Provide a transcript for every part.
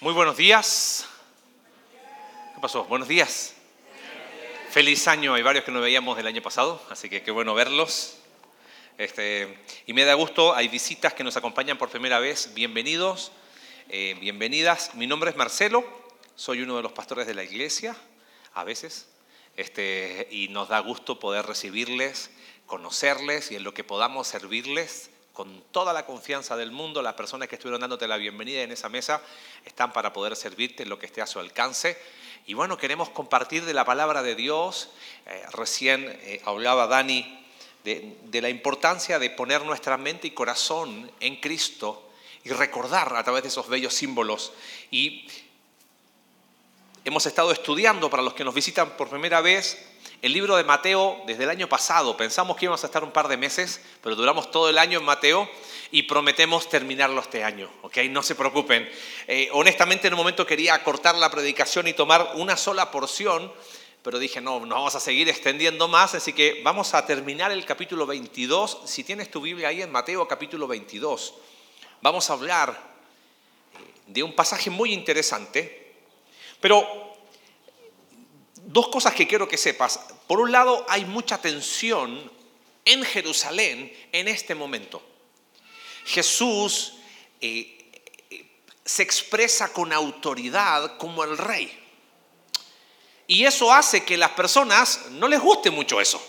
Muy buenos días. ¿Qué pasó? Buenos días. Feliz año. Hay varios que no veíamos del año pasado, así que qué bueno verlos. Este, y me da gusto, hay visitas que nos acompañan por primera vez. Bienvenidos, eh, bienvenidas. Mi nombre es Marcelo, soy uno de los pastores de la iglesia, a veces, este, y nos da gusto poder recibirles, conocerles y en lo que podamos servirles con toda la confianza del mundo, las personas que estuvieron dándote la bienvenida en esa mesa están para poder servirte en lo que esté a su alcance. Y bueno, queremos compartir de la palabra de Dios. Eh, recién eh, hablaba Dani de, de la importancia de poner nuestra mente y corazón en Cristo y recordar a través de esos bellos símbolos. Y hemos estado estudiando, para los que nos visitan por primera vez, el libro de Mateo desde el año pasado. Pensamos que íbamos a estar un par de meses, pero duramos todo el año en Mateo y prometemos terminarlo este año. ¿ok? No se preocupen. Eh, honestamente en un momento quería cortar la predicación y tomar una sola porción, pero dije, no, no vamos a seguir extendiendo más, así que vamos a terminar el capítulo 22. Si tienes tu Biblia ahí en Mateo capítulo 22, vamos a hablar eh, de un pasaje muy interesante, pero dos cosas que quiero que sepas. Por un lado, hay mucha tensión en Jerusalén en este momento. Jesús eh, eh, se expresa con autoridad como el rey. Y eso hace que las personas no les guste mucho eso.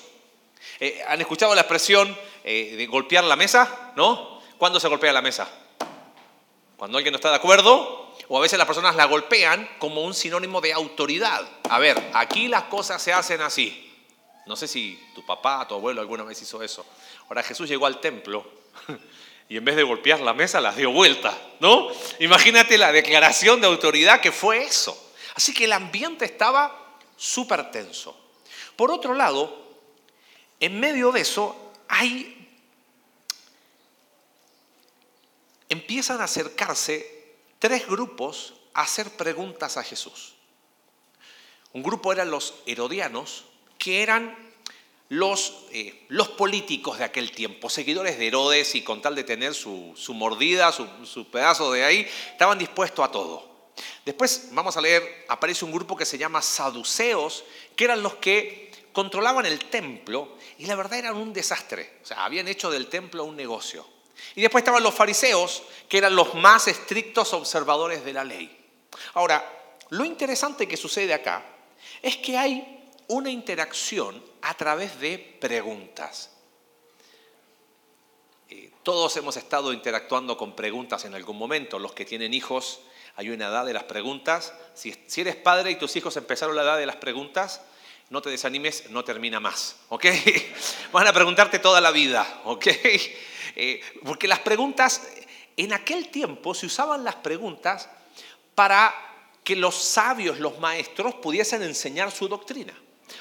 Eh, ¿Han escuchado la expresión de golpear la mesa? ¿No? ¿Cuándo se golpea la mesa? Cuando alguien no está de acuerdo o a veces las personas la golpean como un sinónimo de autoridad. A ver, aquí las cosas se hacen así. No sé si tu papá, tu abuelo alguna vez hizo eso. Ahora Jesús llegó al templo y en vez de golpear la mesa las dio vuelta, ¿no? Imagínate la declaración de autoridad que fue eso. Así que el ambiente estaba súper tenso. Por otro lado, en medio de eso hay empiezan a acercarse tres grupos a hacer preguntas a Jesús. Un grupo eran los herodianos, que eran los, eh, los políticos de aquel tiempo, seguidores de Herodes y con tal de tener su, mordida, su, su pedazo de ahí, estaban dispuestos a todo. Después, vamos a leer, aparece un grupo que se llama saduceos, que eran los que controlaban el templo y la verdad eran un desastre. O sea, habían hecho del templo un negocio. Y después estaban los fariseos, que eran los más estrictos observadores de la ley. Ahora, lo interesante que sucede acá es que hay una interacción a través de preguntas. Eh, todos hemos estado interactuando con preguntas en algún momento. Los que tienen hijos, hay una edad de las preguntas. Si, si eres padre y tus hijos empezaron la edad de las preguntas, no te desanimes, no termina más, ¿ok? Van a preguntarte toda la vida, ¿ok? Eh, porque las preguntas, en aquel tiempo se usaban las preguntas para que los sabios, los maestros, pudiesen enseñar su doctrina.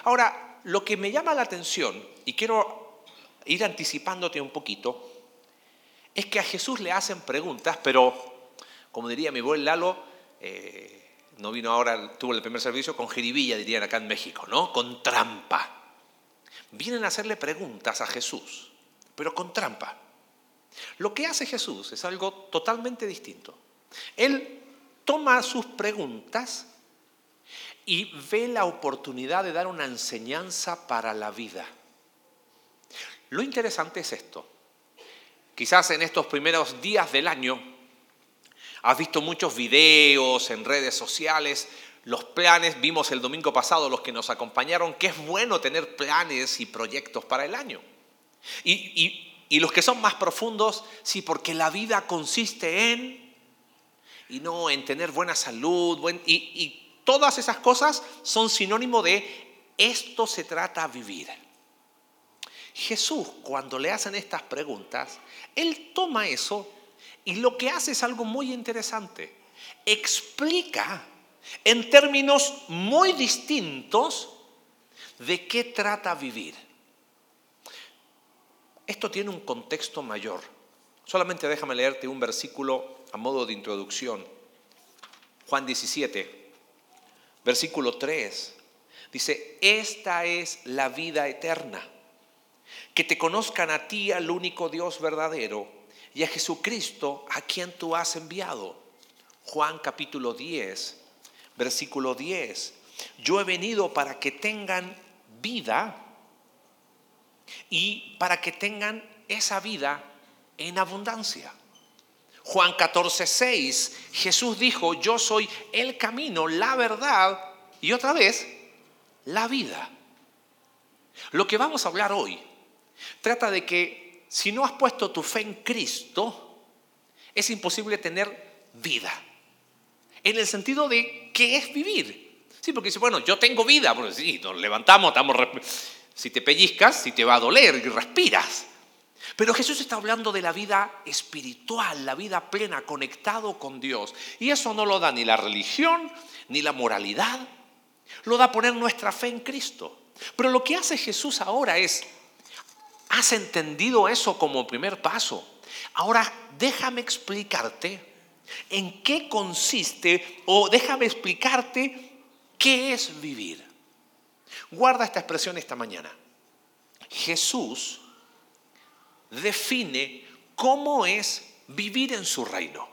Ahora, lo que me llama la atención, y quiero ir anticipándote un poquito, es que a Jesús le hacen preguntas, pero, como diría mi buen Lalo, eh, no vino ahora, tuvo el primer servicio con jiribilla, dirían acá en México, ¿no? Con trampa. Vienen a hacerle preguntas a Jesús, pero con trampa. Lo que hace Jesús es algo totalmente distinto. Él toma sus preguntas y ve la oportunidad de dar una enseñanza para la vida. Lo interesante es esto. Quizás en estos primeros días del año has visto muchos videos en redes sociales, los planes, vimos el domingo pasado los que nos acompañaron, que es bueno tener planes y proyectos para el año. Y, y los que son más profundos, sí, porque la vida consiste en, y no en tener buena salud, y, y todas esas cosas son sinónimo de esto se trata vivir. Jesús, cuando le hacen estas preguntas, Él toma eso y lo que hace es algo muy interesante. Explica en términos muy distintos de qué trata vivir. Esto tiene un contexto mayor. Solamente déjame leerte un versículo a modo de introducción. Juan 17, versículo 3. Dice, esta es la vida eterna, que te conozcan a ti, al único Dios verdadero, y a Jesucristo, a quien tú has enviado. Juan capítulo 10, versículo 10. Yo he venido para que tengan vida y para que tengan esa vida en abundancia. Juan 14, 6, Jesús dijo, yo soy el camino, la verdad y otra vez, la vida. Lo que vamos a hablar hoy trata de que si no has puesto tu fe en Cristo, es imposible tener vida. En el sentido de qué es vivir. Sí, porque dice, bueno, yo tengo vida, porque sí, nos levantamos, estamos... Si te pellizcas, si te va a doler y respiras. Pero Jesús está hablando de la vida espiritual, la vida plena, conectado con Dios. Y eso no lo da ni la religión, ni la moralidad. Lo da poner nuestra fe en Cristo. Pero lo que hace Jesús ahora es, has entendido eso como primer paso. Ahora déjame explicarte en qué consiste o déjame explicarte qué es vivir. Guarda esta expresión esta mañana. Jesús define cómo es vivir en su reino.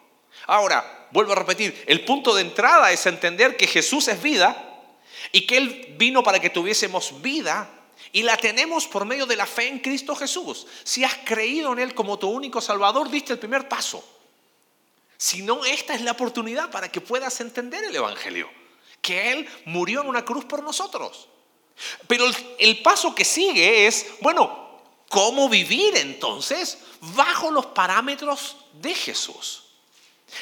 Ahora, vuelvo a repetir, el punto de entrada es entender que Jesús es vida y que Él vino para que tuviésemos vida y la tenemos por medio de la fe en Cristo Jesús. Si has creído en Él como tu único Salvador, diste el primer paso. Si no, esta es la oportunidad para que puedas entender el Evangelio, que Él murió en una cruz por nosotros. Pero el, paso que sigue es, bueno, ¿Cómo vivir entonces bajo los parámetros de Jesús?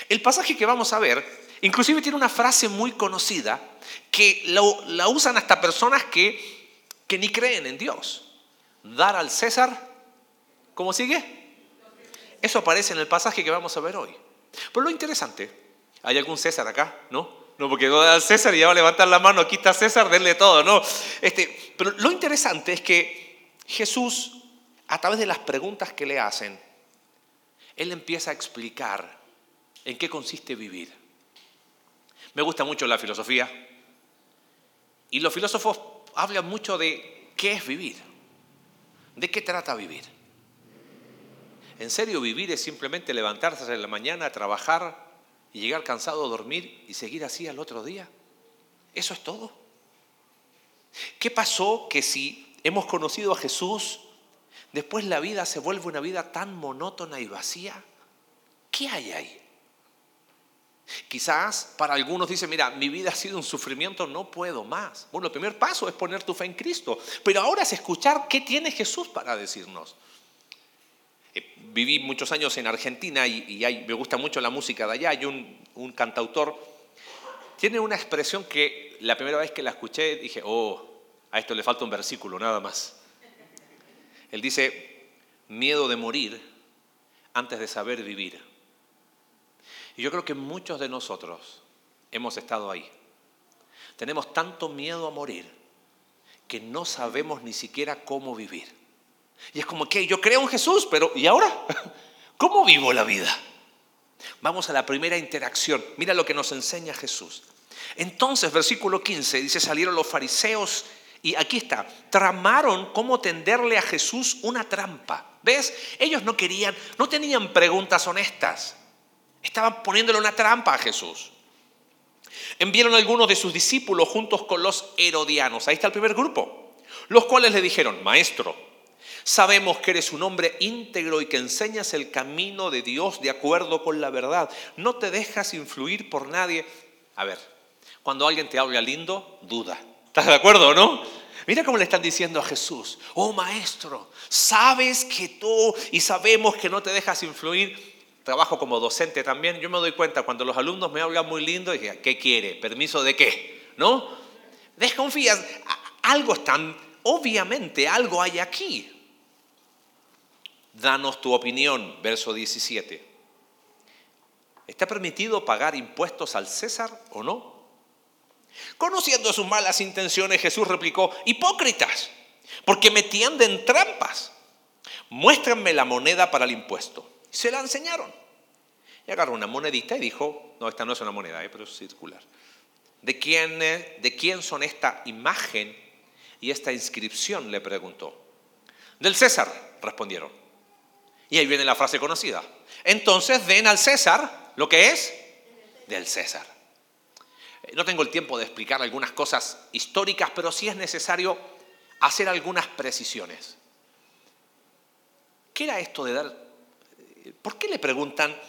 El pasaje que vamos a ver, inclusive tiene una frase muy conocida que la usan hasta personas que, que ni creen en Dios. Dar al César, ¿cómo sigue? Eso aparece en el pasaje que vamos a ver hoy. Pero lo interesante, ¿hay algún César acá? ¿No? No, porque al César y ya va a levantar la mano, aquí está César, denle todo, ¿no? Este, pero lo interesante es que Jesús a través de las preguntas que le hacen, él empieza a explicar en qué consiste vivir. Me gusta mucho la filosofía y los filósofos hablan mucho de qué es vivir, de qué trata vivir. ¿En serio vivir es simplemente levantarse en la mañana, trabajar y llegar cansado a dormir y seguir así al otro día? ¿Eso es todo? ¿Qué pasó que si hemos conocido a Jesús después la vida se vuelve una vida tan monótona y vacía. ¿Qué hay ahí? Quizás para algunos dicen, mira, mi vida ha sido un sufrimiento, no puedo más. Bueno, el primer paso es poner tu fe en Cristo, pero ahora es escuchar qué tiene Jesús para decirnos. Viví muchos años en Argentina y, me gusta mucho la música de allá. Hay un cantautor, tiene una expresión que la primera vez que la escuché dije, oh, a esto le falta un versículo, nada más. Él dice, miedo de morir antes de saber vivir. Y yo creo que muchos de nosotros hemos estado ahí. Tenemos tanto miedo a morir que no sabemos ni siquiera cómo vivir. Y es como que yo creo en Jesús, pero ¿y ahora? ¿Cómo vivo la vida? Vamos a la primera interacción. Mira lo que nos enseña Jesús. Entonces, versículo 15, dice, salieron los fariseos y aquí está, tramaron cómo tenderle a Jesús una trampa. ¿Ves? Ellos no querían, no tenían preguntas honestas. Estaban poniéndole una trampa a Jesús. Enviaron algunos de sus discípulos juntos con los herodianos. Ahí está el primer grupo. Los cuales le dijeron, maestro, sabemos que eres un hombre íntegro y que enseñas el camino de Dios de acuerdo con la verdad. No te dejas influir por nadie. A ver, cuando alguien te habla lindo, duda. ¿Estás de acuerdo o no? Mira cómo le están diciendo a Jesús, oh maestro, sabes que tú y sabemos que no te dejas influir. Trabajo como docente también, yo me doy cuenta cuando los alumnos me hablan muy lindo, dije, ¿qué quiere? ¿Permiso de qué? ¿No? Desconfías, algo están, obviamente algo hay aquí. Danos tu opinión, verso 17. ¿Está permitido pagar impuestos al César o no? Conociendo sus malas intenciones, Jesús replicó, hipócritas, porque me tienden trampas. Muéstranme la moneda para el impuesto. Se la enseñaron. Y agarró una monedita y dijo, no, esta no es una moneda, eh, pero es circular. ¿De quién, ¿De quién son esta imagen y esta inscripción? Le preguntó. Del César, respondieron. Y ahí viene la frase conocida. Entonces den al César lo que es del César. No tengo el tiempo de explicar algunas cosas históricas, pero sí es necesario hacer algunas precisiones. ¿Qué era esto de dar? ¿Por qué le preguntan,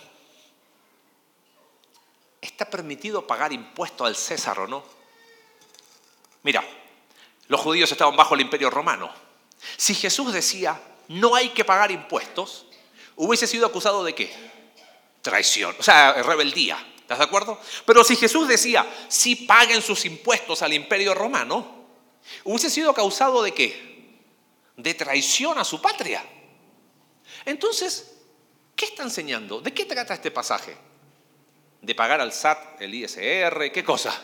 ¿está permitido pagar impuesto al César o no? Mira, los judíos estaban bajo el imperio romano. Si Jesús decía, no hay que pagar impuestos, hubiese sido acusado de qué? Traición, o sea, rebeldía. ¿Estás de acuerdo? Pero si Jesús decía, si paguen sus impuestos al imperio romano, hubiese sido causado de qué? De traición a su patria. Entonces, ¿qué está enseñando? ¿De qué trata este pasaje? ¿De pagar al SAT, el ISR? ¿Qué cosa?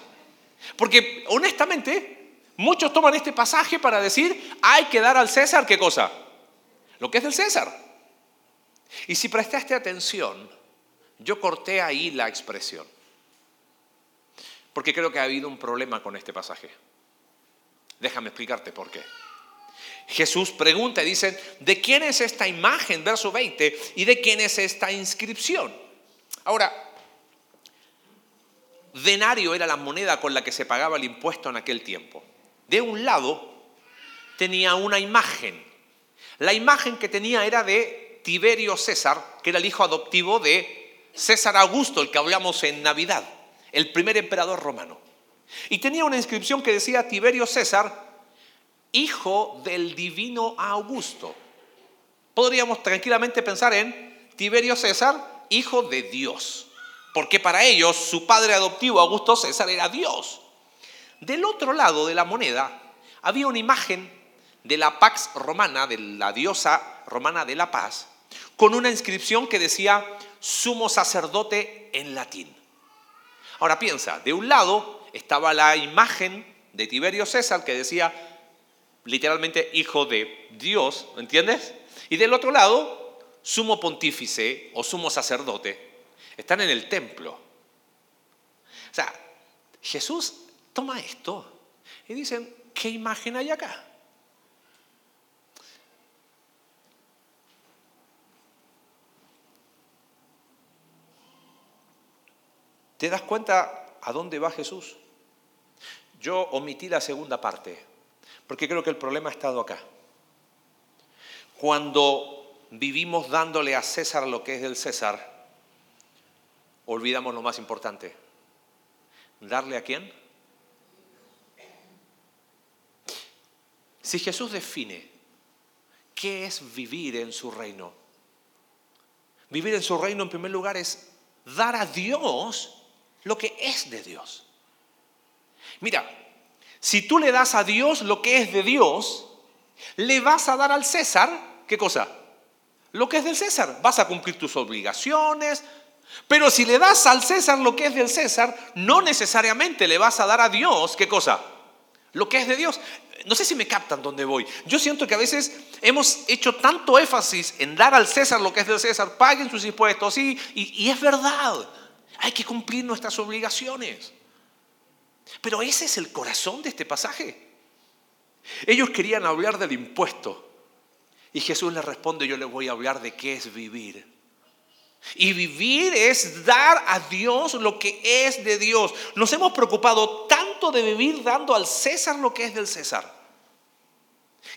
Porque honestamente, muchos toman este pasaje para decir, hay que dar al César, ¿qué cosa? Lo que es del César. Y si prestaste atención, yo corté ahí la expresión. Porque creo que ha habido un problema con este pasaje. Déjame explicarte por qué. Jesús pregunta y dice, ¿de quién es esta imagen? Verso 20, ¿y de quién es esta inscripción? Ahora, denario era la moneda con la que se pagaba el impuesto en aquel tiempo. De un lado tenía una imagen. La imagen que tenía era de Tiberio César, que era el hijo adoptivo de César Augusto, el que hablamos en Navidad, el primer emperador romano. Y tenía una inscripción que decía Tiberio César, hijo del divino Augusto. Podríamos tranquilamente pensar en Tiberio César, hijo de Dios, porque para ellos su padre adoptivo Augusto César era Dios. Del otro lado de la moneda había una imagen de la Pax Romana, de la diosa romana de la paz, con una inscripción que decía sumo sacerdote en latín. Ahora piensa, de un lado estaba la imagen de Tiberio César que decía literalmente hijo de Dios, ¿entiendes? Y del otro lado, sumo pontífice o sumo sacerdote, están en el templo. O sea, Jesús toma esto y dicen, ¿qué imagen hay acá? ¿Te das cuenta a dónde va Jesús? Yo omití la segunda parte. Porque creo que el problema ha estado acá. Cuando vivimos dándole a César lo que es del César, olvidamos lo más importante. ¿Darle a quién? Si Jesús define qué es vivir en su reino, vivir en su reino en primer lugar es dar a Dios lo que es de Dios. Mira, si tú le das a Dios lo que es de Dios, le vas a dar al César, ¿qué cosa? Lo que es del César. Vas a cumplir tus obligaciones. Pero si le das al César lo que es del César, no necesariamente le vas a dar a Dios, ¿qué cosa? Lo que es de Dios. No sé si me captan dónde voy. Yo siento que a veces hemos hecho tanto énfasis en dar al César lo que es del César, paguen sus impuestos, sí, y, y es verdad. Hay que cumplir nuestras obligaciones. Pero ese es el corazón de este pasaje. Ellos querían hablar del impuesto. Y Jesús les responde, yo les voy a hablar de qué es vivir. Y vivir es dar a Dios lo que es de Dios. Nos hemos preocupado tanto de vivir dando al César lo que es del César,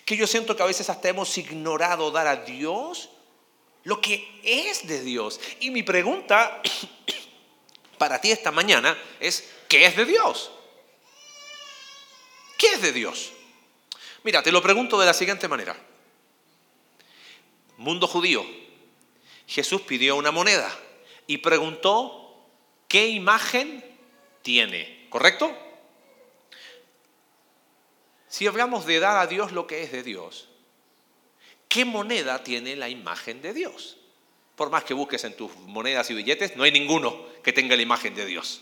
que yo siento que a veces hasta hemos ignorado dar a Dios lo que es de Dios. Y mi pregunta para ti esta mañana es, ¿qué es de Dios? ¿Qué es de Dios? Mira, te lo pregunto de la siguiente manera. Mundo judío, Jesús pidió una moneda y preguntó qué imagen tiene, ¿correcto? Si hablamos de dar a Dios lo que es de Dios, ¿qué moneda tiene la imagen de Dios? Por más que busques en tus monedas y billetes, no hay ninguno que tenga la imagen de Dios.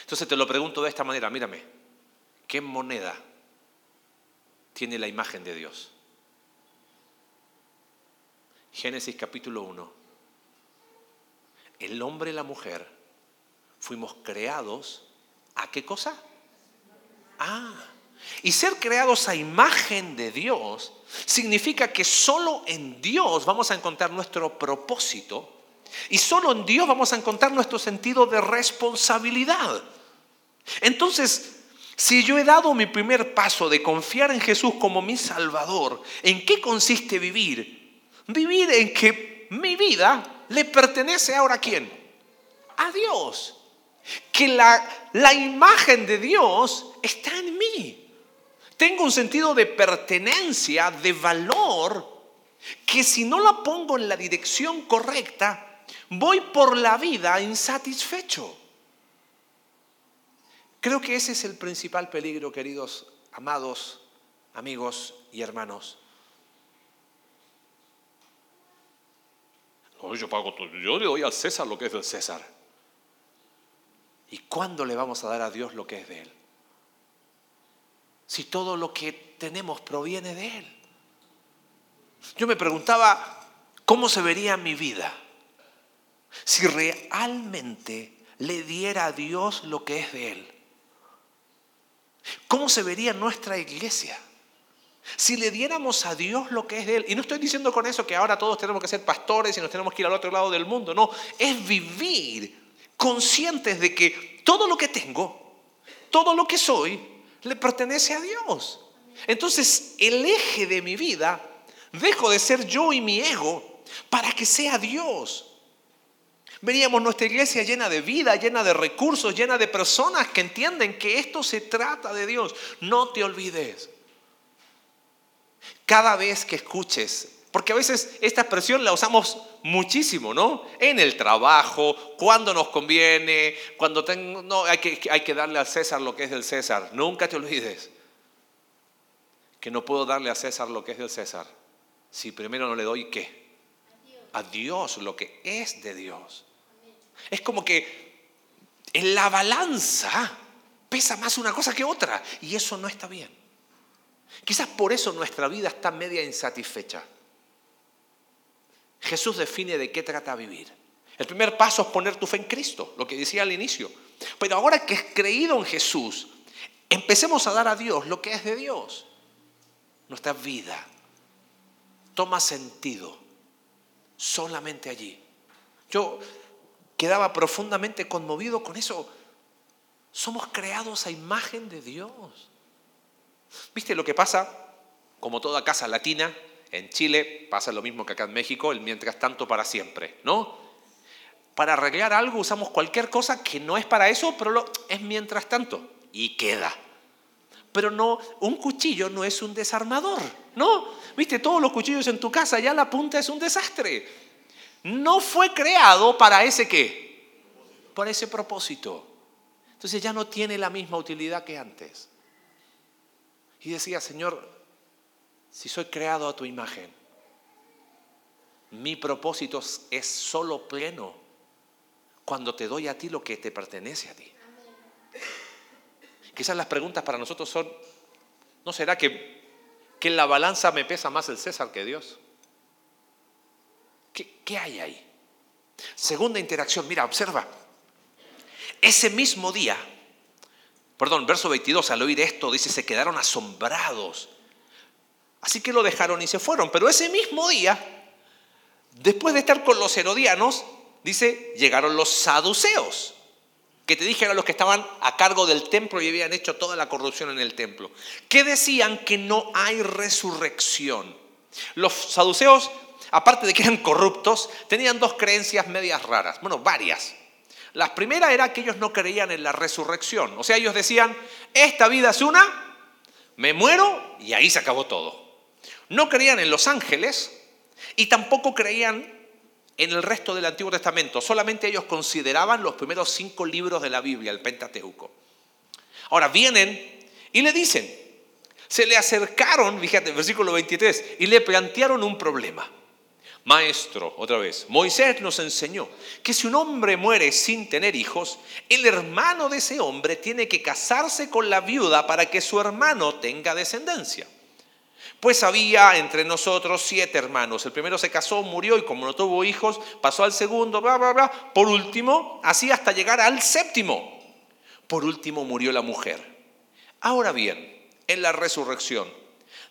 Entonces te lo pregunto de esta manera, mírame. ¿Qué moneda tiene la imagen de Dios? Génesis capítulo 1. El hombre y la mujer fuimos creados a qué cosa? Ah, y ser creados a imagen de Dios significa que solo en Dios vamos a encontrar nuestro propósito Y solo en Dios vamos a encontrar nuestro sentido de responsabilidad. Entonces, si yo he dado mi primer paso de confiar en Jesús como mi Salvador, ¿en qué consiste vivir? Vivir en que mi vida le pertenece ahora a quién? A Dios. Que la, la imagen de Dios está en mí. Tengo un sentido de pertenencia, de valor, que si no la pongo en la dirección correcta, voy por la vida insatisfecho. Creo que ese es el principal peligro, queridos amados, amigos y hermanos. yo pago todo, yo le doy al César lo que es del César. ¿Y cuándo le vamos a dar a Dios lo que es de Él? Si todo lo que tenemos proviene de Él. Yo me preguntaba, ¿cómo se vería mi vida si realmente le diera a Dios lo que es de Él? ¿Cómo se vería nuestra iglesia? Si le diéramos a Dios lo que es de Él, y no estoy diciendo con eso que ahora todos tenemos que ser pastores y nos tenemos que ir al otro lado del mundo, no, es vivir conscientes de que todo lo que tengo, todo lo que soy, le pertenece a Dios. Entonces el eje de mi vida, dejo de ser yo y mi ego para que sea Dios. Veríamos nuestra iglesia llena de vida, llena de recursos, llena de personas que entienden que esto se trata de Dios. No te olvides. Cada vez que escuches, porque a veces esta expresión la usamos muchísimo, ¿no? En el trabajo, cuando nos conviene, cuando tengo, no, hay que, hay que darle al César lo que es del César. Nunca te olvides que no puedo darle a César lo que es del César si primero no le doy qué? A Dios lo que es de Dios. Es como que en la balanza pesa más una cosa que otra y eso no está bien. Quizás por eso nuestra vida está media insatisfecha. Jesús define de qué trata vivir. El primer paso es poner tu fe en Cristo, lo que decía al inicio. Pero ahora que has creído en Jesús, empecemos a dar a Dios lo que es de Dios. Nuestra vida toma sentido solamente allí. Yo quedaba profundamente conmovido con eso. Somos creados a imagen de Dios. ¿Viste lo que pasa? Como toda casa latina, en Chile pasa lo mismo que acá en México, el mientras tanto para siempre, ¿no? Para arreglar algo usamos cualquier cosa que no es para eso, pero es mientras tanto y queda. Pero no, un cuchillo no es un desarmador, ¿no? Viste, todos los cuchillos en tu casa, ya la punta es un desastre. No fue creado para ese qué, para ese propósito. Entonces ya no tiene la misma utilidad que antes. Y decía, Señor, si soy creado a tu imagen, mi propósito es solo pleno cuando te doy a ti lo que te pertenece a ti. Quizás las preguntas para nosotros son, ¿no será que, que en la balanza me pesa más el César que Dios? ¿Qué, ¿Qué hay ahí? Segunda interacción, mira, observa. Ese mismo día, perdón, verso 22, al oír esto, dice, se quedaron asombrados. Así que lo dejaron y se fueron. Pero ese mismo día, después de estar con los herodianos, dice, llegaron los saduceos, que te dije eran los que estaban a cargo del templo y habían hecho toda la corrupción en el templo, que decían que no hay resurrección. Los saduceos, aparte de que eran corruptos, tenían dos creencias medias raras, bueno, varias. La primera era que ellos no creían en la resurrección. O sea, ellos decían, esta vida es una, me muero y ahí se acabó todo. No creían en los ángeles y tampoco creían en el resto del Antiguo Testamento. Solamente ellos consideraban los primeros cinco libros de la Biblia, el Pentateuco. Ahora vienen y le dicen, se le acercaron, fíjate, versículo 23, y le plantearon un problema. Maestro, otra vez, Moisés nos enseñó que si un hombre muere sin tener hijos, el hermano de ese hombre tiene que casarse con la viuda para que su hermano tenga descendencia. Pues había entre nosotros siete hermanos. El primero se casó, murió y como no tuvo hijos, pasó al segundo, bla, bla, bla. Por último, así hasta llegar al séptimo. Por último murió la mujer. Ahora bien, en la resurrección,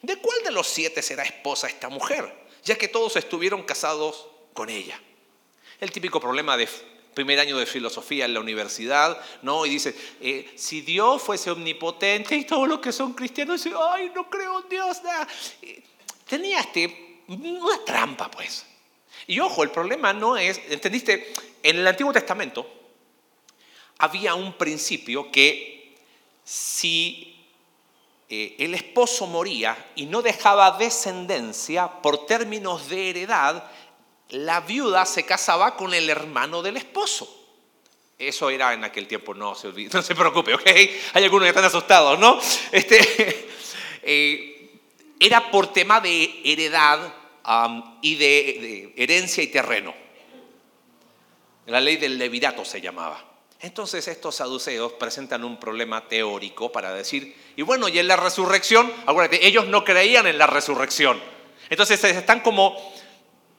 ¿de cuál de los siete será esposa esta mujer? Ya que todos estuvieron casados con ella. El típico problema de primer año de filosofía en la universidad, ¿no? Y dice, eh, si Dios fuese omnipotente y todos los que son cristianos dicen, ay, no creo en Dios, nada. Tenía este, una trampa, pues. Y ojo, el problema no es, ¿entendiste? En el Antiguo Testamento había un principio que si eh, el esposo moría y no dejaba descendencia por términos de heredad, la viuda se casaba con el hermano del esposo. Eso era en aquel tiempo, no se olvide, no se preocupe, ¿ok? Hay algunos que están asustados, ¿no? Este, eh, era por tema de heredad y de, herencia y terreno. La ley del levirato se llamaba. Entonces estos saduceos presentan un problema teórico para decir, y bueno, y en la resurrección, acuérdate, ellos no creían en la resurrección. Entonces están como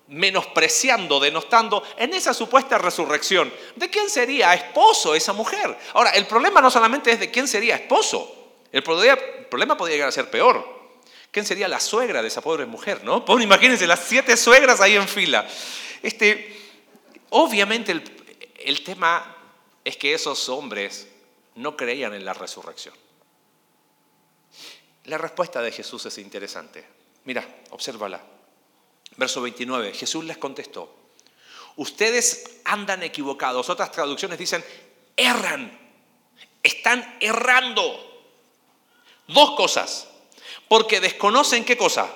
menospreciando, denostando en esa supuesta resurrección. ¿De quién sería esposo esa mujer? Ahora, el problema no solamente es de quién sería esposo, el problema podría llegar a ser peor. ¿Quién sería la suegra de esa pobre mujer? ¿no? Pues imagínense, las siete suegras ahí en fila. Este, obviamente el, el tema es que esos hombres no creían en la resurrección. La respuesta de Jesús es interesante. Mira, obsérvala. Verso 29, Jesús les contestó, ustedes andan equivocados. Otras traducciones dicen, erran, están errando. Dos cosas, porque desconocen qué cosa?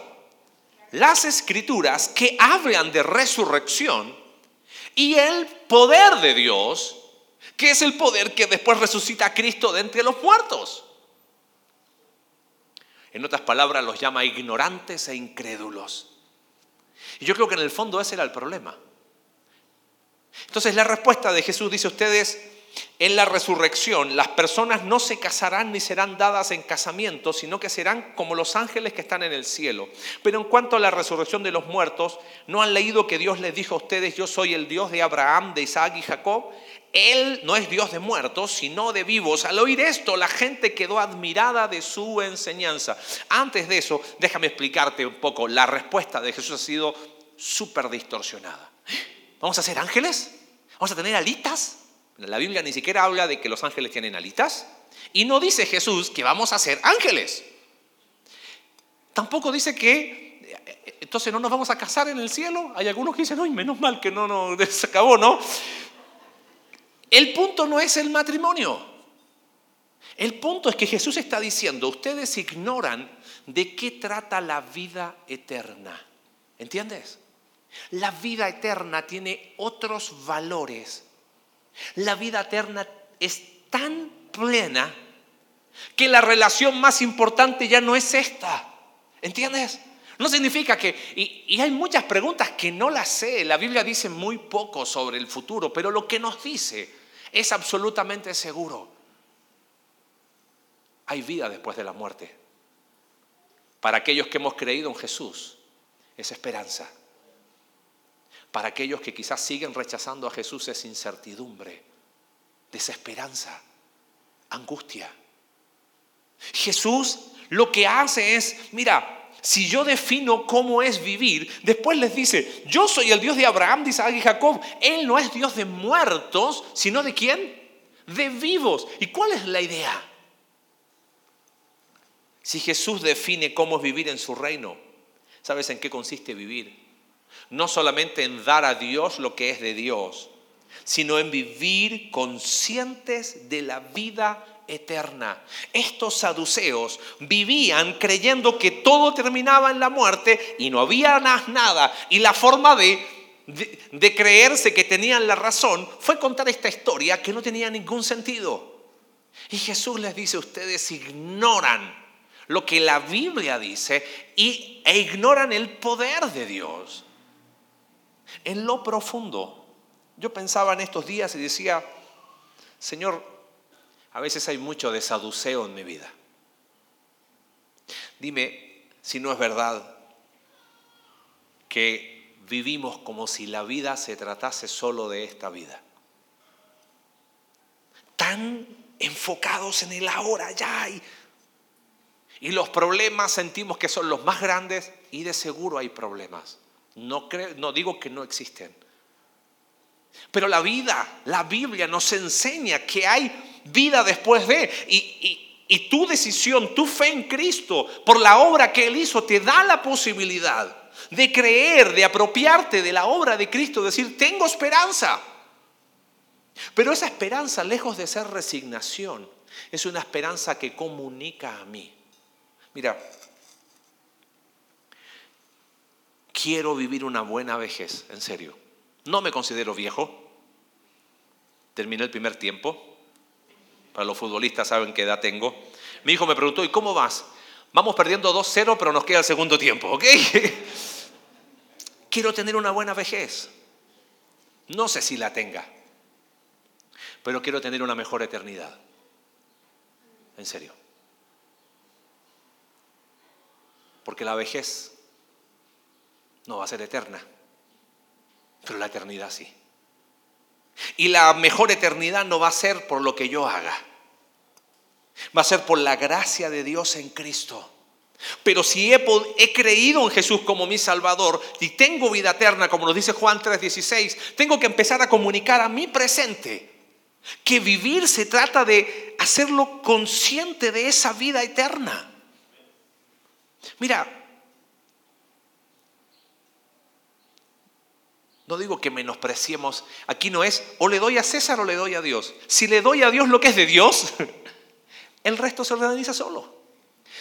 Las escrituras que hablan de resurrección y el poder de Dios, que es el poder que después resucita a Cristo de entre los muertos. En otras palabras, los llama ignorantes e incrédulos. Y yo creo que en el fondo ese era el problema. Entonces la respuesta de Jesús dice ustedes, en la resurrección las personas no se casarán ni serán dadas en casamiento, sino que serán como los ángeles que están en el cielo. Pero en cuanto a la resurrección de los muertos, ¿no han leído que Dios les dijo a ustedes, yo soy el Dios de Abraham, de Isaac y Jacob? Él no es Dios de muertos, sino de vivos. Al oír esto, la gente quedó admirada de su enseñanza. Antes de eso, déjame explicarte un poco. La respuesta de Jesús ha sido súper distorsionada. ¿Vamos a ser ángeles? ¿Vamos a tener alitas? La Biblia ni siquiera habla de que los ángeles tienen alitas. Y no dice Jesús que vamos a ser ángeles. Tampoco dice que entonces no nos vamos a casar en el cielo. Hay algunos que dicen, ay, menos mal que no, no, se acabó, ¿no? El punto no es el matrimonio. El punto es que Jesús está diciendo, ustedes ignoran de qué trata la vida eterna. ¿Entiendes? La vida eterna tiene otros valores. La vida eterna es tan plena que la relación más importante ya no es esta. ¿Entiendes? No significa que, y, hay muchas preguntas que no las sé, la Biblia dice muy poco sobre el futuro, pero lo que nos dice es absolutamente seguro. Hay vida después de la muerte. Para aquellos que hemos creído en Jesús, es esperanza. Para aquellos que quizás siguen rechazando a Jesús es incertidumbre, desesperanza, angustia. Jesús lo que hace es, mira, si yo defino cómo es vivir, después les dice, yo soy el Dios de Abraham, de Isaac y Jacob. Él no es Dios de muertos, sino de quién? De vivos. ¿Y cuál es la idea? Si Jesús define cómo es vivir en su reino, ¿sabes en qué consiste vivir? No solamente en dar a Dios lo que es de Dios, sino en vivir conscientes de la vida eterna. Estos saduceos vivían creyendo que todo terminaba en la muerte y no había nada. Y la forma de, de, creerse que tenían la razón fue contar esta historia que no tenía ningún sentido. Y Jesús les dice, ustedes ignoran lo que la Biblia dice y, e ignoran el poder de Dios. En lo profundo, yo pensaba en estos días y decía, Señor, a veces hay mucho de saduceo en mi vida. Dime si no es verdad que vivimos como si la vida se tratase solo de esta vida. Tan enfocados en el ahora ya y, y los problemas sentimos que son los más grandes y de seguro hay problemas. No, creo, no digo que no existen. Pero la vida, la Biblia nos enseña que hay vida después de. Y, y tu decisión, tu fe en Cristo, por la obra que Él hizo, te da la posibilidad de creer, de apropiarte de la obra de Cristo, decir, tengo esperanza. Pero esa esperanza, lejos de ser resignación, es una esperanza que comunica a mí. Mira, quiero vivir una buena vejez, en serio. No me considero viejo. Terminé el primer tiempo. Para los futbolistas saben qué edad tengo. Mi hijo me preguntó, ¿y cómo vas? Vamos perdiendo 2-0, pero nos queda el segundo tiempo, ¿ok? quiero tener una buena vejez. No sé si la tenga, pero quiero tener una mejor eternidad. En serio. Porque la vejez no va a ser eterna, pero la eternidad sí. Y la mejor eternidad no va a ser por lo que yo haga, va a ser por la gracia de Dios en Cristo. Pero si he, creído en Jesús como mi Salvador y tengo vida eterna, como nos dice Juan 3:16, tengo que empezar a comunicar a mi presente que vivir se trata de hacerlo consciente de esa vida eterna. Mira, no digo que menospreciemos, aquí no es o le doy a César o le doy a Dios. Si le doy a Dios lo que es de Dios, el resto se organiza solo.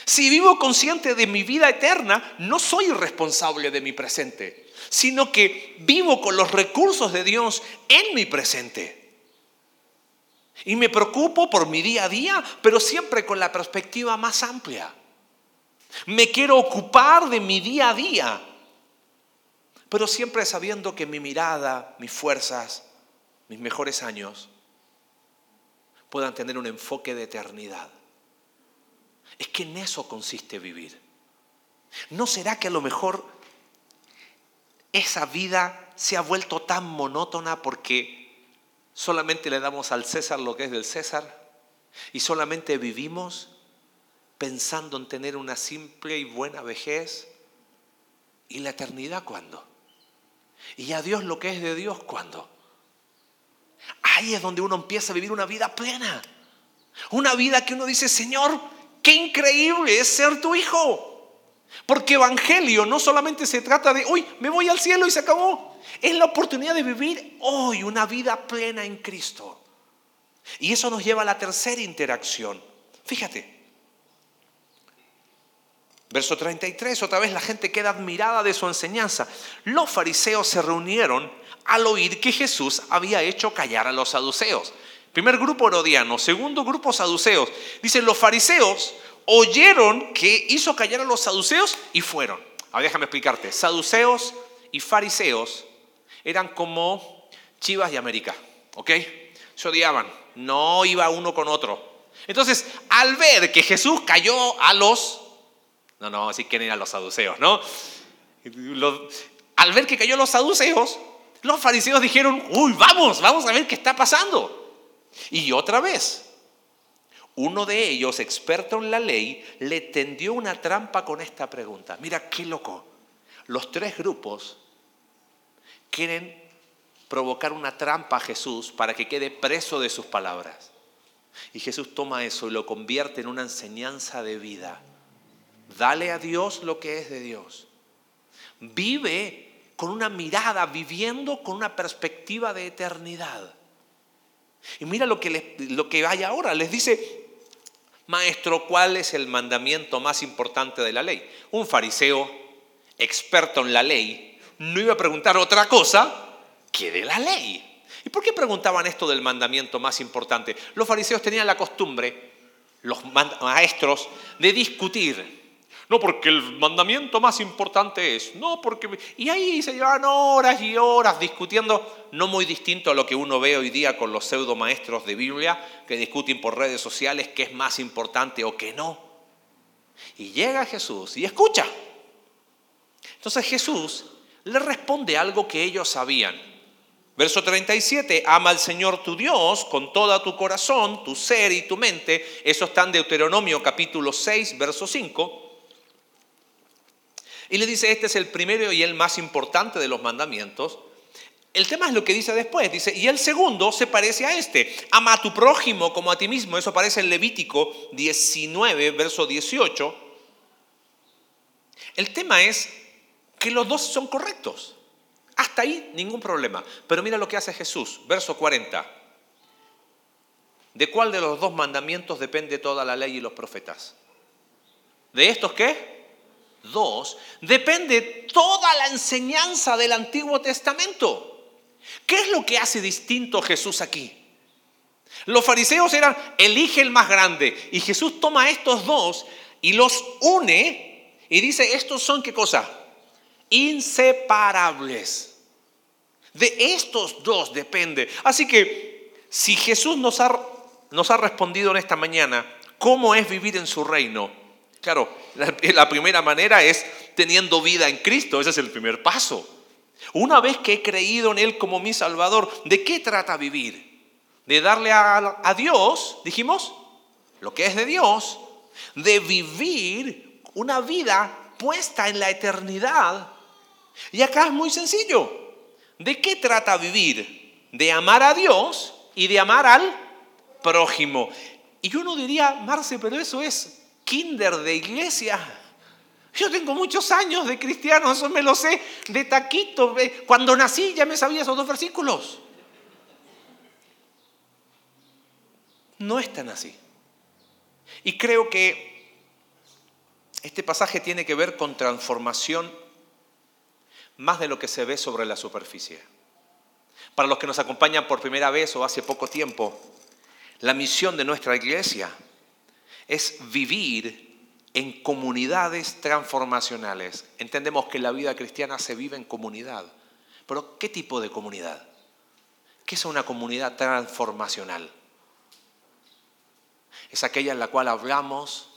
Si vivo consciente de mi vida eterna, no soy responsable de mi presente, sino que vivo con los recursos de Dios en mi presente. Y me preocupo por mi día a día, pero siempre con la perspectiva más amplia. Me quiero ocupar de mi día a día, pero siempre sabiendo que mi mirada, mis fuerzas, mis mejores años puedan tener un enfoque de eternidad. Es que en eso consiste vivir. ¿No será que a lo mejor esa vida se ha vuelto tan monótona porque solamente le damos al César lo que es del César y solamente vivimos pensando en tener una simple y buena vejez y la eternidad cuándo? Y a Dios lo que es de Dios cuándo? Ahí es donde uno empieza a vivir una vida plena. Una vida que uno dice, Señor, qué increíble es ser tu hijo. Porque evangelio no solamente se trata de, uy, me voy al cielo y se acabó. Es la oportunidad de vivir hoy una vida plena en Cristo. Y eso nos lleva a la tercera interacción. Fíjate. Verso 33, otra vez la gente queda admirada de su enseñanza. Los fariseos se reunieron al oír que Jesús había hecho callar a los saduceos. Primer grupo herodiano, segundo grupo saduceos. Dicen, los fariseos oyeron que hizo callar a los saduceos y fueron. Ahora déjame explicarte. Saduceos y fariseos eran como Chivas y América, ¿ok? Se odiaban, no iba uno con otro. Entonces, al ver que Jesús cayó a los, no, no, así que eran los saduceos, ¿no? al ver que cayó a los saduceos, los fariseos dijeron, uy, vamos, vamos a ver qué está pasando. Y otra vez, uno de ellos, experto en la ley, le tendió una trampa con esta pregunta. Mira qué loco. Los tres grupos quieren provocar una trampa a Jesús para que quede preso de sus palabras. Y Jesús toma eso y lo convierte en una enseñanza de vida. Dale a Dios lo que es de Dios. Vive con una mirada, viviendo con una perspectiva de eternidad. Y mira lo que, lo que hay ahora. Les dice, maestro, ¿cuál es el mandamiento más importante de la ley? Un fariseo experto en la ley no iba a preguntar otra cosa que de la ley. ¿Y por qué preguntaban esto del mandamiento más importante? Los fariseos tenían la costumbre, los maestros, de discutir. No, porque el mandamiento más importante es, no, porque... Y ahí se llevaban horas y horas discutiendo, no muy distinto a lo que uno ve hoy día con los pseudo maestros de Biblia, que discuten por redes sociales qué es más importante o qué no. Y llega Jesús y escucha. Entonces Jesús le responde algo que ellos sabían. Verso 37, ama al Señor tu Dios con toda tu corazón, tu ser y tu mente. Eso está en Deuteronomio capítulo 6, verso 5. Y le dice, este es el primero y el más importante de los mandamientos. El tema es lo que dice después. Dice, y el segundo se parece a este. Ama a tu prójimo como a ti mismo. Eso aparece en Levítico 19, verso 18. El tema es que los dos son correctos. Hasta ahí ningún problema. Pero mira lo que hace Jesús. Verso 40. ¿De cuál de los dos mandamientos depende toda la ley y los profetas? ¿De estos qué? Dos. Depende toda la enseñanza del Antiguo Testamento. ¿Qué es lo que hace distinto Jesús aquí? Los fariseos eran, elige el más grande. Y Jesús toma estos dos y los une y dice, estos son qué cosa? Inseparables. De estos dos depende. Así que si Jesús nos ha respondido en esta mañana, ¿cómo es vivir en su reino? Claro, la, la primera manera es teniendo vida en Cristo. Ese es el primer paso. Una vez que he creído en Él como mi Salvador, ¿de qué trata vivir? De darle a, Dios, dijimos, lo que es de Dios, de vivir una vida puesta en la eternidad. Y acá es muy sencillo. ¿De qué trata vivir? De amar a Dios y de amar al prójimo. Y uno diría, Marce, pero eso es kinder de iglesia. Yo tengo muchos años de cristiano, eso me lo sé de taquito. Cuando nací ya me sabía esos dos versículos. No es tan así. Y creo que este pasaje tiene que ver con transformación más de lo que se ve sobre la superficie. Para los que nos acompañan por primera vez o hace poco tiempo, la misión de nuestra iglesia es vivir en comunidades transformacionales. Entendemos que la vida cristiana se vive en comunidad. Pero ¿qué tipo de comunidad? ¿Qué es una comunidad transformacional? Es aquella en la cual hablamos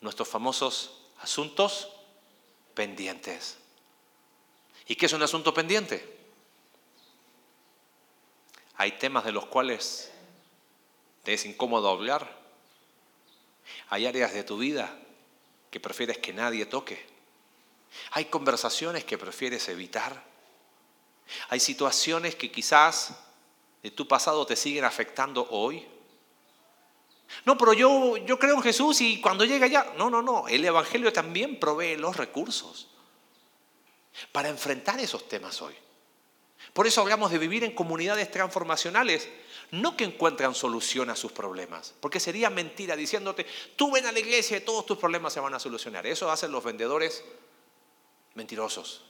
nuestros famosos asuntos pendientes. ¿Y qué es un asunto pendiente? Hay temas de los cuales te es incómodo hablar, hay áreas de tu vida que prefieres que nadie toque. Hay conversaciones que prefieres evitar. Hay situaciones que quizás de tu pasado te siguen afectando hoy. No, pero yo, yo creo en Jesús y cuando llega allá, no, no, no, el Evangelio también provee los recursos para enfrentar esos temas hoy. Por eso hablamos de vivir en comunidades transformacionales no que encuentran solución a sus problemas, porque sería mentira diciéndote, tú ven a la iglesia y todos tus problemas se van a solucionar. Eso hacen los vendedores mentirosos.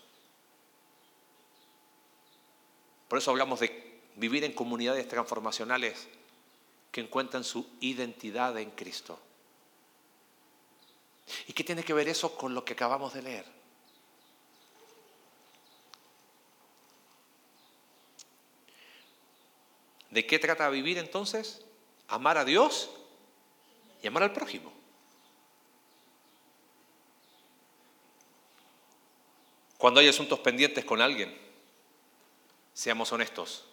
Por eso hablamos de vivir en comunidades transformacionales que encuentran su identidad en Cristo. ¿Y qué tiene que ver eso con lo que acabamos de leer? ¿De qué trata vivir entonces? Amar a Dios y amar al prójimo. Cuando hay asuntos pendientes con alguien, seamos honestos,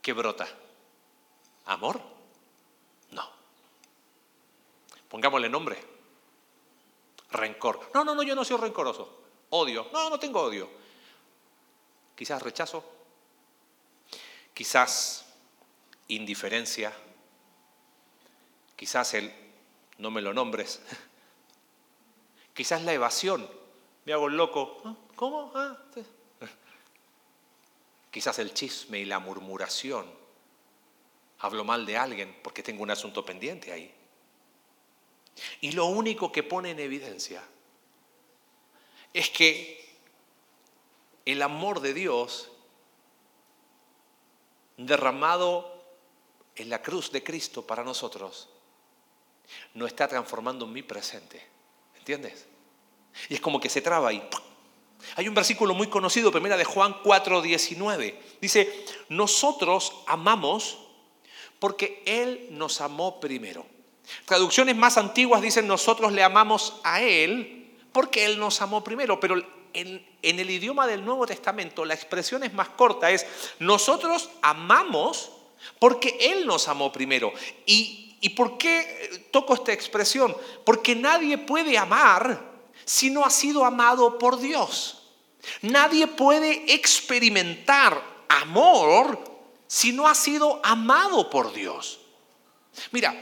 ¿qué brota? ¿Amor? No. Pongámosle nombre. Rencor. No, no, no, yo no soy rencoroso. Odio. No, no tengo odio. Quizás rechazo. Quizás indiferencia, quizás el no me lo nombres, quizás la evasión, me hago el loco, ¿Ah? ¿cómo? Ah, quizás el chisme y la murmuración, hablo mal de alguien porque tengo un asunto pendiente ahí. Y lo único que pone en evidencia es que el amor de Dios derramado en la cruz de Cristo para nosotros, no está transformando mi presente. ¿Entiendes? Y es como que se traba ahí. Hay un versículo muy conocido, primera de Juan 4, 19. Dice, nosotros amamos porque Él nos amó primero. Traducciones más antiguas dicen, nosotros le amamos a Él porque Él nos amó primero. Pero en, en el idioma del Nuevo Testamento la expresión es más corta, es, nosotros amamos porque Él nos amó primero. ¿Y, ¿Y por qué toco esta expresión? Porque nadie puede amar si no ha sido amado por Dios. Nadie puede experimentar amor si no ha sido amado por Dios. Mira,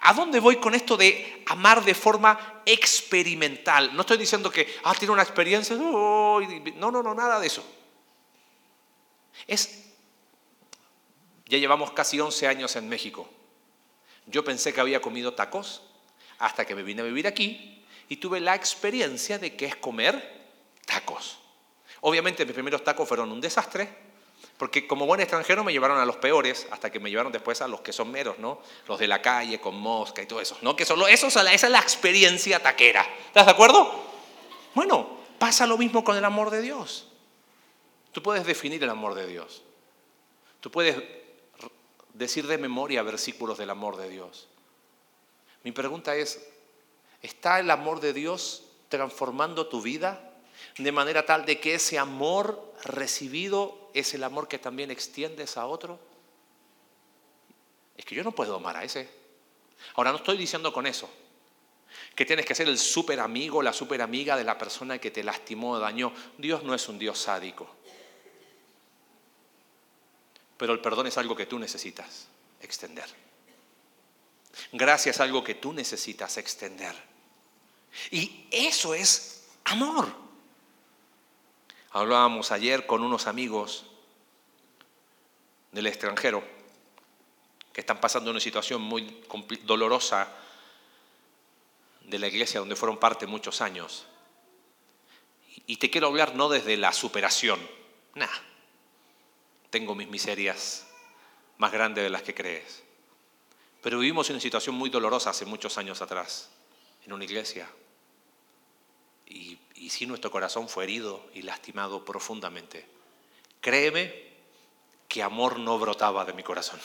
¿a dónde voy con esto de amar de forma experimental? No estoy diciendo que, ah, tiene una experiencia, no, no, no, nada de eso. Es, ya llevamos casi 11 años en México. Yo pensé que había comido tacos hasta que me vine a vivir aquí y tuve la experiencia de que es comer tacos. Obviamente mis primeros tacos fueron un desastre, porque como buen extranjero me llevaron a los peores, hasta que me llevaron después a los que son meros, ¿no? Los de la calle con mosca y todo eso, ¿no? Que solo eso, esa es la experiencia taquera. ¿Estás de acuerdo? Bueno, pasa lo mismo con el amor de Dios. Tú puedes definir el amor de Dios. Tú puedes decir de memoria versículos del amor de Dios. Mi pregunta es, ¿está el amor de Dios transformando tu vida de manera tal de que ese amor recibido es el amor que también extiendes a otro? Es que yo no puedo amar a ese. Ahora no estoy diciendo con eso que tienes que ser el súper amigo, la súper amiga de la persona que te lastimó o dañó. Dios no es un Dios sádico. Pero el perdón es algo que tú necesitas extender. Gracias es algo que tú necesitas extender. Y eso es amor. Hablábamos ayer con unos amigos del extranjero que están pasando una situación muy dolorosa de la iglesia donde fueron parte muchos años. Y te quiero hablar no desde la superación, nada tengo mis miserias más grandes de las que crees. Pero vivimos una situación muy dolorosa hace muchos años atrás, en una iglesia. Y, y sí, nuestro corazón fue herido y lastimado profundamente. Créeme que amor no brotaba de mi corazón.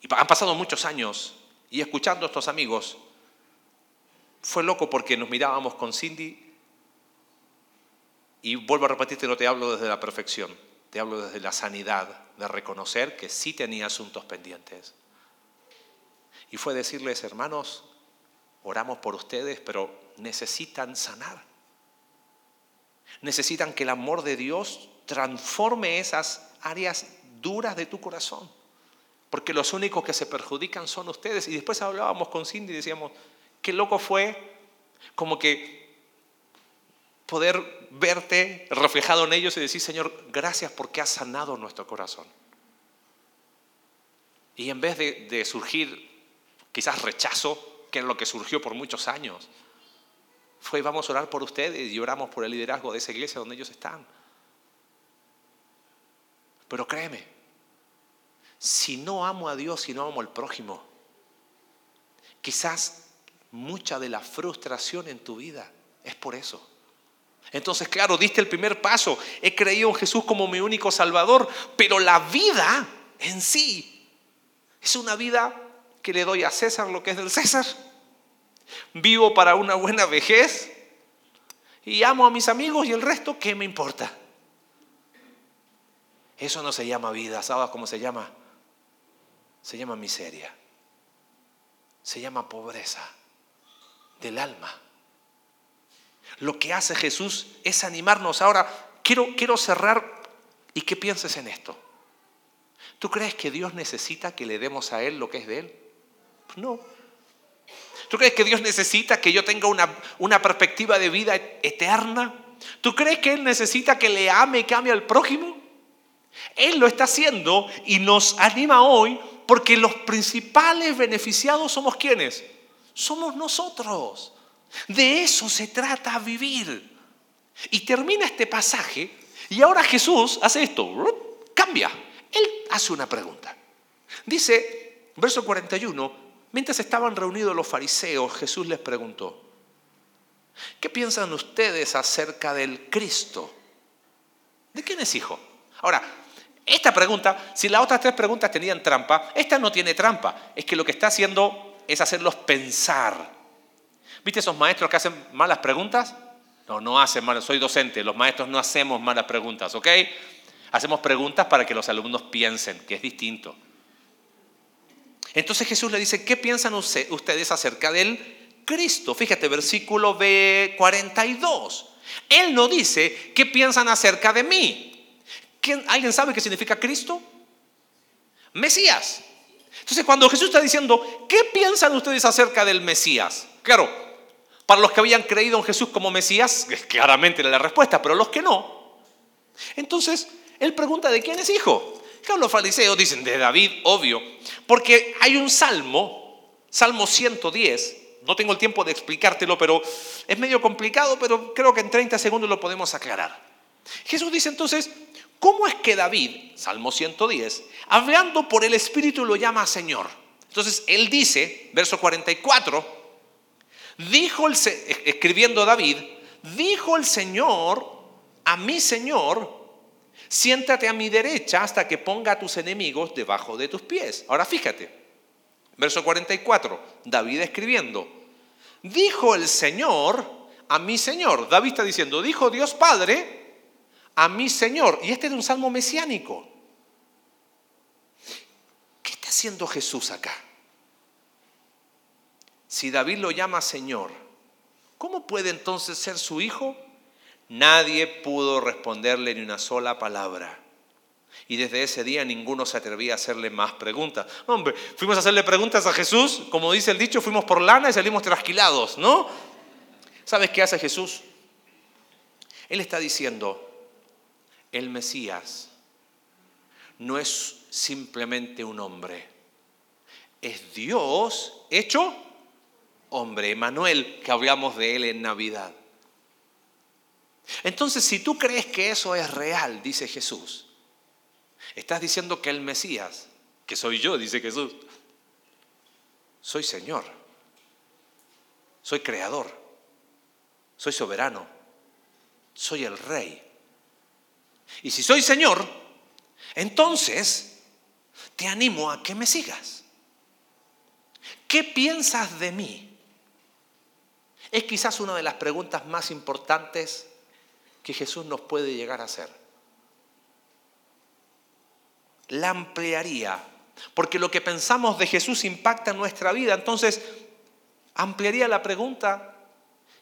Y han pasado muchos años y escuchando a estos amigos, fue loco porque nos mirábamos con Cindy y vuelvo a repetirte, no te hablo desde la perfección, te hablo desde la sanidad de reconocer que sí tenía asuntos pendientes. Y fue decirles, hermanos, oramos por ustedes, pero necesitan sanar. Necesitan que el amor de Dios transforme esas áreas duras de tu corazón. Porque los únicos que se perjudican son ustedes. Y después hablábamos con Cindy y decíamos, qué loco fue como que poder verte reflejado en ellos y decir, Señor, gracias porque has sanado nuestro corazón. Y en vez de, surgir quizás rechazo, que es lo que surgió por muchos años, fue vamos a orar por ustedes y oramos por el liderazgo de esa iglesia donde ellos están. Pero créeme, si no amo a Dios y no amo al prójimo, quizás mucha de la frustración en tu vida es por eso. Entonces, claro, diste el primer paso. He creído en Jesús como mi único Salvador, pero la vida en sí es una vida que le doy a César lo que es del César. Vivo para una buena vejez y amo a mis amigos y el resto, ¿qué me importa? Eso no se llama vida, ¿sabes cómo se llama? Se llama miseria. Se llama pobreza del alma. Lo que hace Jesús es animarnos. Ahora, quiero, quiero cerrar y que pienses en esto. ¿Tú crees que Dios necesita que le demos a Él lo que es de Él? No. ¿Tú crees que Dios necesita que yo tenga una, una perspectiva de vida eterna? ¿Tú crees que Él necesita que le ame y cambie al prójimo? Él lo está haciendo y nos anima hoy porque los principales beneficiados somos quienes? Somos nosotros. De eso se trata vivir. Y termina este pasaje y ahora Jesús hace esto, cambia. Él hace una pregunta. Dice, verso 41, mientras estaban reunidos los fariseos, Jesús les preguntó, ¿qué piensan ustedes acerca del Cristo? ¿De quién es hijo? Ahora, esta pregunta, si las otras tres preguntas tenían trampa, esta no tiene trampa. Es que lo que está haciendo es hacerlos pensar. ¿Viste esos maestros que hacen malas preguntas? No, no hacen malas, soy docente, los maestros no hacemos malas preguntas, ¿ok? Hacemos preguntas para que los alumnos piensen, que es distinto. Entonces Jesús le dice, ¿qué piensan ustedes acerca del Cristo. Fíjate, versículo B42. Él no dice, ¿qué piensan acerca de mí? ¿Alguien sabe qué significa Cristo? Mesías. Entonces, cuando Jesús está diciendo, ¿qué piensan ustedes acerca del Mesías? Claro, para los que habían creído en Jesús como Mesías, claramente era la respuesta, pero los que no. Entonces, él pregunta, ¿de quién es hijo? Claro, los fariseos dicen, de David, obvio, porque hay un salmo, Salmo 110, no tengo el tiempo de explicártelo, pero es medio complicado, pero creo que en 30 segundos lo podemos aclarar. Jesús dice entonces, ¿cómo es que David, Salmo 110, hablando por el Espíritu lo llama Señor? Entonces él dice, verso 44, dijo el, escribiendo David, dijo el Señor a mi Señor, siéntate a mi derecha hasta que ponga a tus enemigos debajo de tus pies. Ahora fíjate, Verso 44, David escribiendo, dijo el Señor a mi Señor. David está diciendo, dijo Dios Padre a mi Señor. Y este es un salmo mesiánico. ¿Qué está haciendo Jesús acá? Si David lo llama Señor, ¿cómo puede entonces ser su hijo? Nadie pudo responderle ni una sola palabra. Y desde ese día ninguno se atrevía a hacerle más preguntas. Hombre, fuimos a hacerle preguntas a Jesús, como dice el dicho, fuimos por lana y salimos trasquilados, ¿no? ¿Sabes qué hace Jesús? Él está diciendo, el Mesías no es simplemente un hombre, es Dios hecho hombre, Emanuel, que hablamos de él en Navidad. Entonces, si tú crees que eso es real, dice Jesús, Estás diciendo que el Mesías, que soy yo, dice Jesús, soy Señor, soy creador, soy soberano, soy el rey. Y si soy Señor, entonces te animo a que me sigas. ¿Qué piensas de mí? Es quizás una de las preguntas más importantes que Jesús nos puede llegar a hacer la ampliaría. Porque lo que pensamos de Jesús impacta en nuestra vida. Entonces, ampliaría la pregunta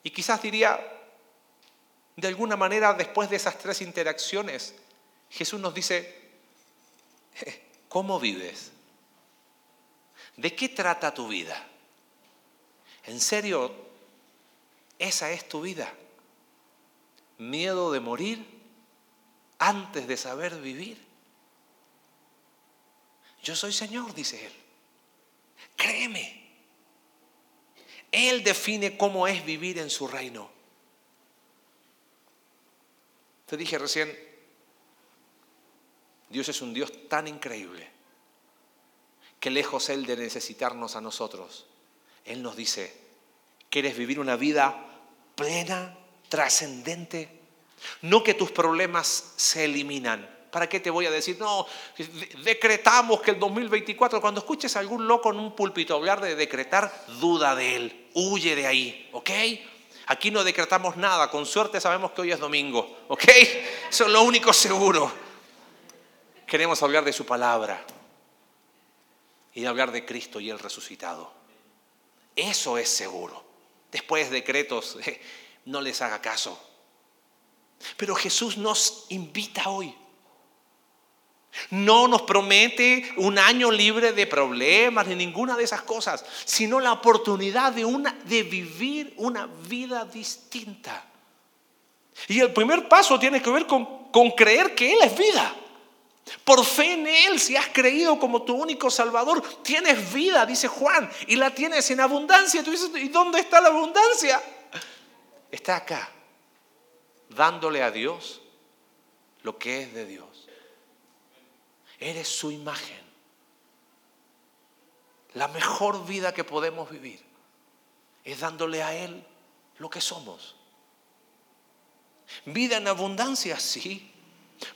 y quizás diría, de alguna manera, después de esas tres interacciones, Jesús nos dice, ¿cómo vives? ¿De qué trata tu vida? ¿En serio esa es tu vida? ¿Miedo de morir antes de saber vivir? Yo soy Señor, dice Él. Créeme. Él define cómo es vivir en su reino. Te dije recién, Dios es un Dios tan increíble que lejos Él de necesitarnos a nosotros, Él nos dice, ¿quieres vivir una vida plena, trascendente? No que tus problemas se eliminan, ¿Para qué te voy a decir? No, decretamos que el 2024, cuando escuches a algún loco en un púlpito hablar de decretar, duda de él, huye de ahí, ¿ok? Aquí no decretamos nada, con suerte sabemos que hoy es domingo, ¿ok? Eso es lo único seguro. Queremos hablar de su palabra y hablar de Cristo y el resucitado. Eso es seguro. Después decretos, no les haga caso. Pero Jesús nos invita hoy no nos promete un año libre de problemas ni ninguna de esas cosas, sino la oportunidad de, una, de vivir una vida distinta. Y el primer paso tiene que ver con, con creer que Él es vida. Por fe en Él, si has creído como tu único Salvador, tienes vida, dice Juan, y la tienes en abundancia. Tú dices, ¿y dónde está la abundancia? Está acá, dándole a Dios lo que es de Dios. Eres su imagen. La mejor vida que podemos vivir es dándole a Él lo que somos. Vida en abundancia, sí.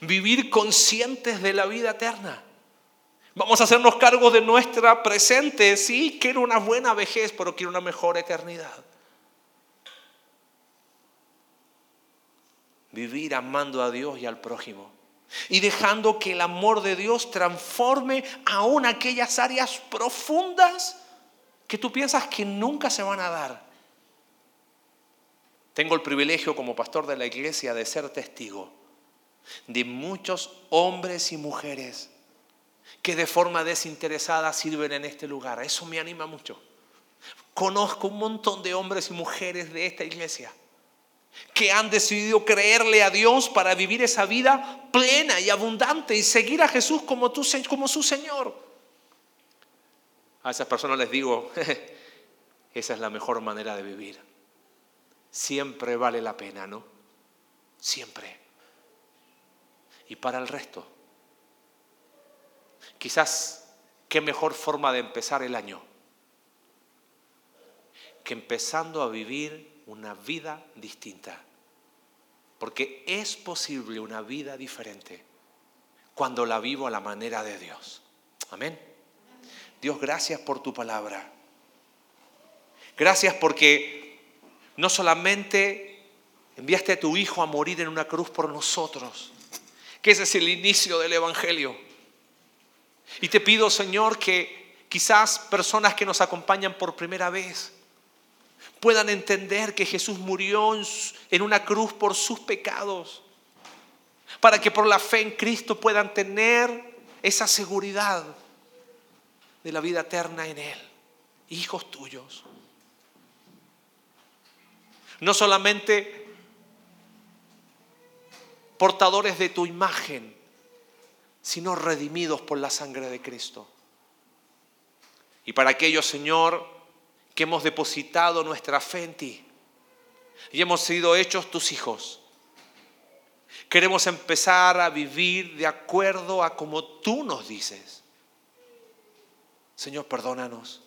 Vivir conscientes de la vida eterna. Vamos a hacernos cargo de nuestra presente, sí. Quiero una buena vejez, pero quiero una mejor eternidad. Vivir amando a Dios y al prójimo y dejando que el amor de Dios transforme aún aquellas áreas profundas que tú piensas que nunca se van a dar Tengo el privilegio como pastor de la iglesia de ser testigo de muchos hombres y mujeres que de forma desinteresada sirven en este lugar. Eso me anima mucho. Conozco un montón de hombres y mujeres de esta iglesia que han decidido creerle a Dios para vivir esa vida plena y abundante y seguir a Jesús como, tu, como su Señor. A esas personas les digo, esa es la mejor manera de vivir siempre vale la pena, ¿no? Siempre. Y para el resto, quizás qué mejor forma de empezar el año que empezando a vivir una vida distinta. Porque es posible una vida diferente cuando la vivo a la manera de Dios. Amén. Dios, gracias por tu palabra. Gracias porque no solamente enviaste a tu Hijo a morir en una cruz por nosotros, que ese es el inicio del Evangelio. Y te pido, Señor, que quizás personas que nos acompañan por primera vez puedan entender que Jesús murió en una cruz por sus pecados, para que por la fe en Cristo puedan tener esa seguridad de la vida eterna en Él, hijos tuyos no solamente portadores de tu imagen, sino redimidos por la sangre de Cristo. Y para aquellos, Señor, que hemos depositado nuestra fe en ti y hemos sido hechos tus hijos, queremos empezar a vivir de acuerdo a como tú nos dices. Señor, perdónanos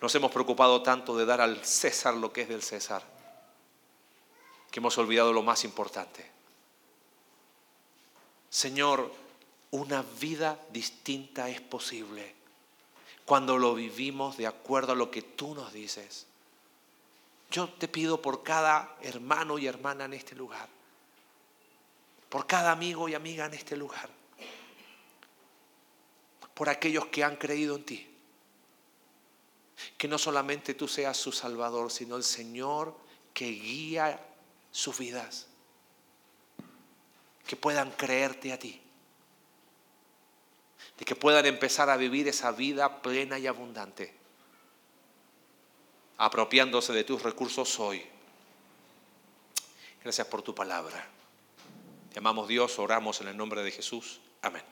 nos hemos preocupado tanto de dar al César lo que es del César, que hemos olvidado lo más importante. Señor, una vida distinta es posible cuando lo vivimos de acuerdo a lo que tú nos dices. Yo te pido por cada hermano y hermana en este lugar, por cada amigo y amiga en este lugar, por aquellos que han creído en ti que no solamente tú seas su Salvador, sino el Señor que guía sus vidas. Que puedan creerte a ti. De que puedan empezar a vivir esa vida plena y abundante. Apropiándose de tus recursos hoy. Gracias por tu palabra. Te amamos Dios, oramos en el nombre de Jesús. Amén.